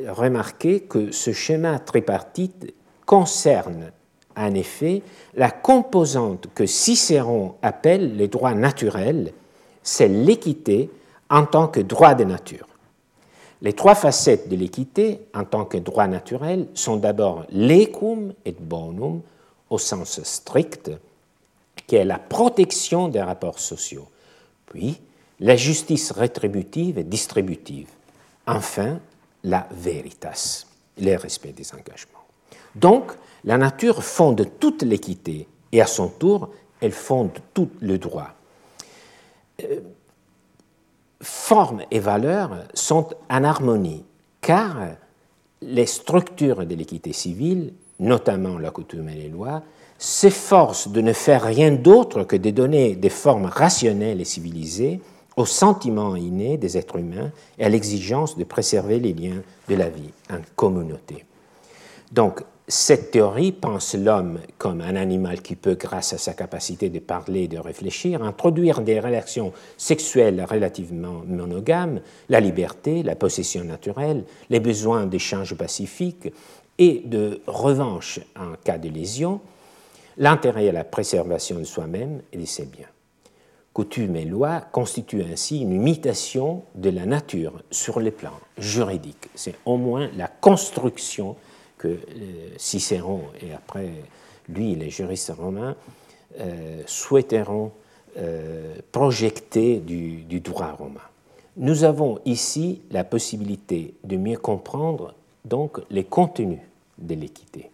remarquer que ce schéma tripartite concerne en effet la composante que Cicéron appelle les droits naturels, c'est l'équité en tant que droit de nature. Les trois facettes de l'équité en tant que droit naturel sont d'abord l'ecum et bonum au sens strict, qui est la protection des rapports sociaux, puis la justice rétributive et distributive. Enfin, la veritas, le respect des engagements. Donc, la nature fonde toute l'équité et à son tour, elle fonde tout le droit. Euh, forme et valeur sont en harmonie, car les structures de l'équité civile, notamment la coutume et les lois, s'efforcent de ne faire rien d'autre que de donner des formes rationnelles et civilisées aux sentiments innés des êtres humains et à l'exigence de préserver les liens de la vie en communauté. Donc, cette théorie pense l'homme comme un animal qui peut, grâce à sa capacité de parler et de réfléchir, introduire des relations sexuelles relativement monogames, la liberté, la possession naturelle, les besoins d'échange pacifique et de revanche en cas de lésion, l'intérêt à la préservation de soi-même et de ses biens. Coutumes et lois constituent ainsi une imitation de la nature sur le plan juridique. C'est au moins la construction que euh, Cicéron et après lui, les juristes romains, euh, souhaiteront euh, projeter du, du droit romain. Nous avons ici la possibilité de mieux comprendre donc les contenus de l'équité.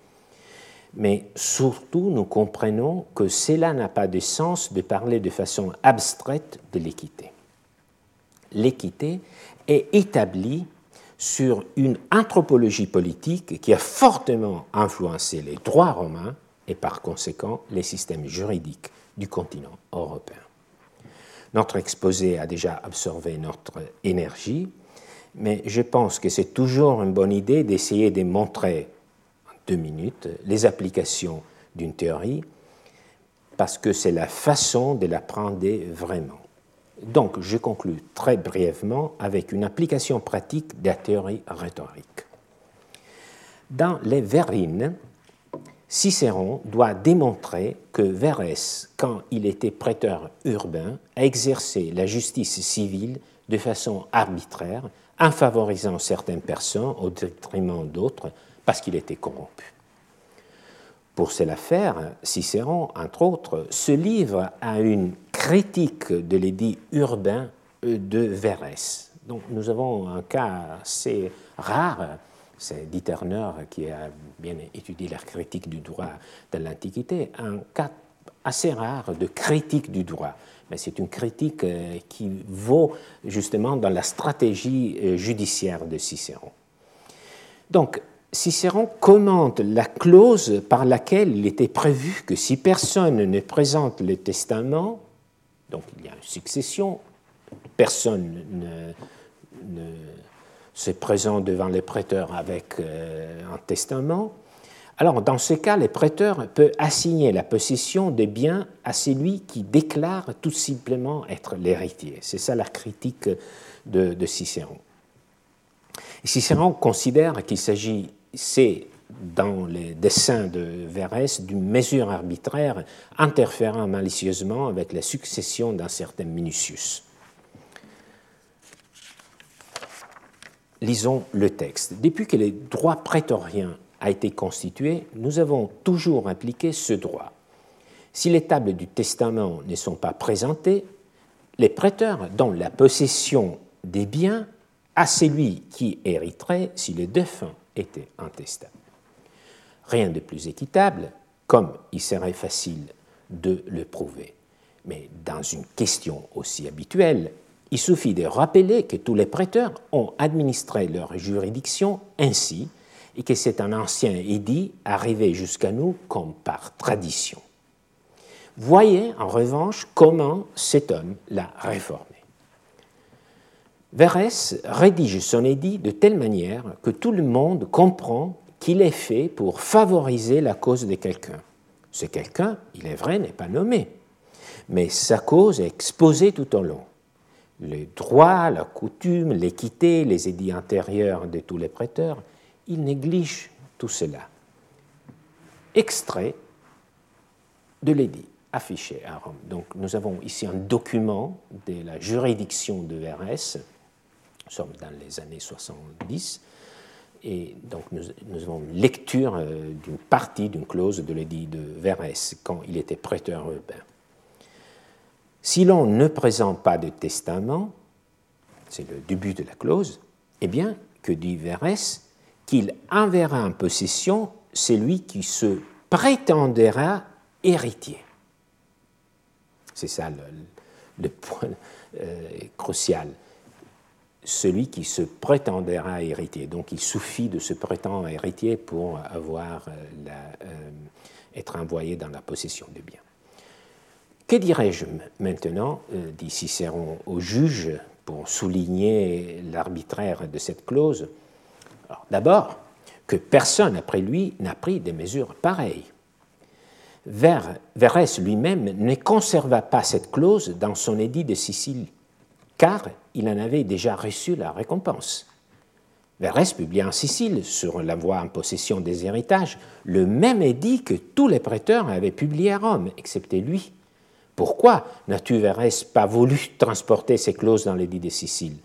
Mais surtout, nous comprenons que cela n'a pas de sens de parler de façon abstraite de l'équité. L'équité est établie sur une anthropologie politique qui a fortement influencé les droits romains et par conséquent les systèmes juridiques du continent européen. Notre exposé a déjà absorbé notre énergie, mais je pense que c'est toujours une bonne idée d'essayer de montrer minutes les applications d'une théorie, parce que c'est la façon de l'apprendre vraiment. Donc, je conclus très brièvement avec une application pratique de la théorie rhétorique. Dans les Verrines, Cicéron doit démontrer que Verès, quand il était prêteur urbain, a exercé la justice civile de façon arbitraire, en favorisant certaines personnes au détriment d'autres parce qu'il était corrompu. Pour cela faire, Cicéron, entre autres, se livre à une critique de l'édit urbain de Verès. Donc nous avons un cas assez rare, c'est Dieterner qui a bien étudié la critique du droit de l'Antiquité, un cas assez rare de critique du droit. Mais c'est une critique euh, qui vaut justement dans la stratégie euh, judiciaire de Cicéron. Donc, Cicéron commente la clause par laquelle il était prévu que si personne ne présente le testament, donc il y a une succession, personne ne, se présente devant les prêteurs avec euh, un testament, alors dans ce cas, le prêteur peut assigner la possession des biens à celui qui déclare tout simplement être l'héritier. C'est ça la critique de, de Cicéron. Cicéron considère qu'il s'agit c'est dans les dessins de Verès d'une mesure arbitraire interférant malicieusement avec la succession d'un certain Minucius. Lisons le texte. Depuis que le droit prétorien a été constitué, nous avons toujours appliqué ce droit. Si les tables du testament ne sont pas présentées, les prêteurs donnent la possession des biens à celui qui hériterait si le défunt était intestable. Rien de plus équitable, comme il serait facile de le prouver. Mais dans une question aussi habituelle, il suffit de rappeler que tous les prêteurs ont administré leur juridiction ainsi et que c'est un ancien édit arrivé jusqu'à nous comme par tradition. Voyez en revanche comment cet homme l'a réformé. Verès rédige son édit de telle manière que tout le monde comprend qu'il est fait pour favoriser la cause de quelqu'un. Ce quelqu'un, il est vrai, n'est pas nommé, mais sa cause est exposée tout au long. Les droits, la coutume, l'équité, les édits antérieurs de tous les prêteurs, il néglige tout cela. Extrait de l'édit affiché à Rome. Donc nous avons ici un document de la juridiction de Verès nous sommes dans les années 70, et donc nous, avons une lecture euh, d'une partie d'une clause de l'édit de Verès quand il était prêteur urbain. Si l'on ne présente pas de testament, c'est le début de la clause, eh bien, que dit Verès Qu'il enverra en possession celui qui se prétendra héritier. C'est ça le, point euh, crucial. Celui qui se prétendra héritier. Donc il suffit de se prétendre héritier pour avoir euh, euh, être envoyé dans la possession du bien. Que dirais-je maintenant, dit Cicéron au juge, pour souligner l'arbitraire de cette clause? D'abord, que personne après lui n'a pris des mesures pareilles. Verès lui-même ne conserva pas cette clause dans son édit de Sicile, car il en avait déjà reçu la récompense. Verès publia en Sicile, sur la voie en possession des héritages, le même édit que tous les prêteurs avaient publié à Rome, excepté lui. Pourquoi n'as-tu, Verès, pas voulu transporter ces clauses dans l'édit de Sicile?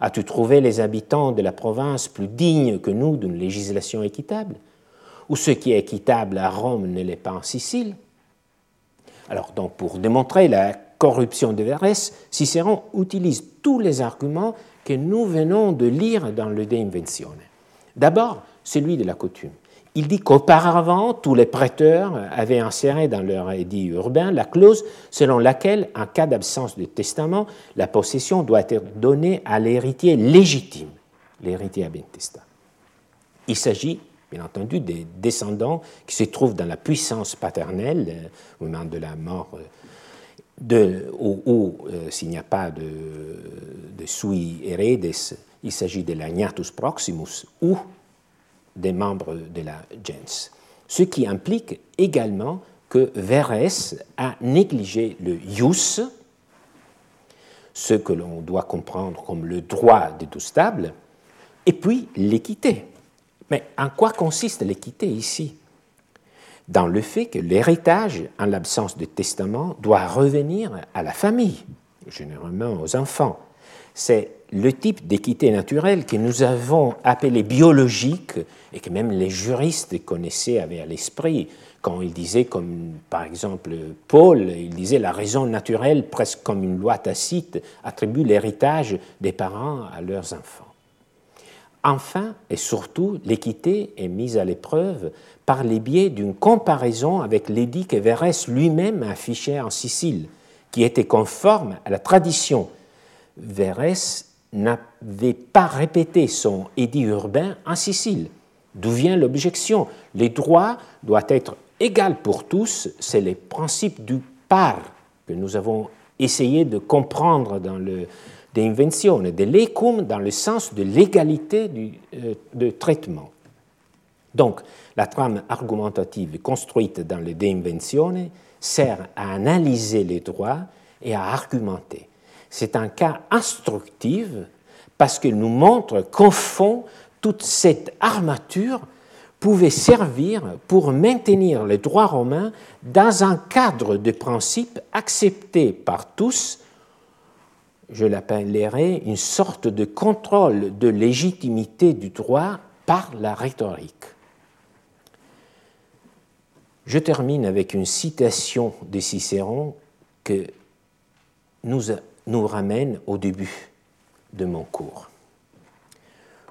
As-tu trouvé les habitants de la province plus dignes que nous d'une législation équitable? Ou ce qui est équitable à Rome ne l'est pas en Sicile? Alors, donc, pour démontrer la corruption de Verès, Cicéron utilise tous les arguments que nous venons de lire dans le De Inventione. D'abord, celui de la coutume. Il dit qu'auparavant, tous les prêteurs avaient inséré dans leur édit urbain la clause selon laquelle, en cas d'absence de testament, la possession doit être donnée à l'héritier légitime, l'héritier abintesta. Il s'agit, bien entendu, des descendants qui se trouvent dans la puissance paternelle euh, au moment de la mort, de, euh, s'il n'y a pas de, sui heredes, il s'agit de l'agnatus proximus, ou des membres de la gens. Ce qui implique également que Verès a négligé le ius, ce que l'on doit comprendre comme le droit stables, et puis l'équité. Mais en quoi consiste l'équité ici? Dans le fait que l'héritage, en l'absence de testament, doit revenir à la famille, généralement aux enfants. C'est le type d'équité naturelle que nous avons appelé biologique et que même les juristes connaissaient, avaient à l'esprit, quand ils disaient, comme par exemple Paul, il disait la raison naturelle, presque comme une loi tacite, attribue l'héritage des parents à leurs enfants. Enfin et surtout, l'équité est mise à l'épreuve par les biais d'une comparaison avec l'édit que Verès lui-même affichait en Sicile, qui était conforme à la tradition. Verès n'avait pas répété son édit urbain en Sicile. D'où vient l'objection? Les droits doivent être égaux pour tous, c'est le principe du par que nous avons essayé de comprendre dans le De Invenzione, de l'ecum dans le sens de l'égalité euh, de traitement. Donc, la trame argumentative construite dans le De Invenzione sert à analyser les droits et à argumenter. C'est un cas instructif parce qu'il nous montre qu'au fond, toute cette armature pouvait servir pour maintenir les droits romains dans un cadre de principes acceptés par tous, je l'appellerai une sorte de contrôle de légitimité du droit par la rhétorique. Je termine avec une citation de Cicéron que nous, nous ramène au début de mon cours.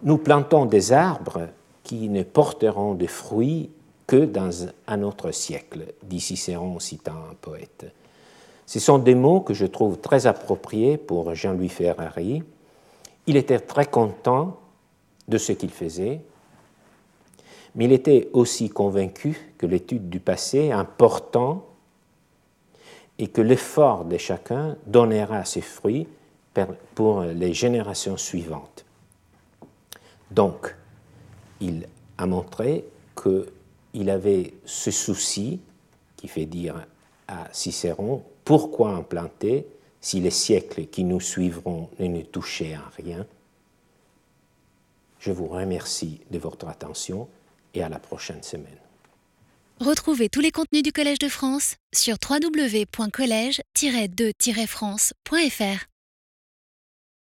Nous plantons des arbres qui ne porteront de fruits que dans un autre siècle, dit Cicéron citant un poète. Ce sont des mots que je trouve très appropriés pour Jean-Louis Ferrari. Il était très content de ce qu'il faisait, mais il était aussi convaincu que l'étude du passé est important et que l'effort de chacun donnera ses fruits pour les générations suivantes. Donc, il a montré qu'il avait ce souci qui fait dire à Cicéron pourquoi implanter si les siècles qui nous suivront ne nous touchaient à rien? Je vous remercie de votre attention et à la prochaine semaine. Retrouvez tous les contenus du Collège de France sur www.colège-2-france.fr.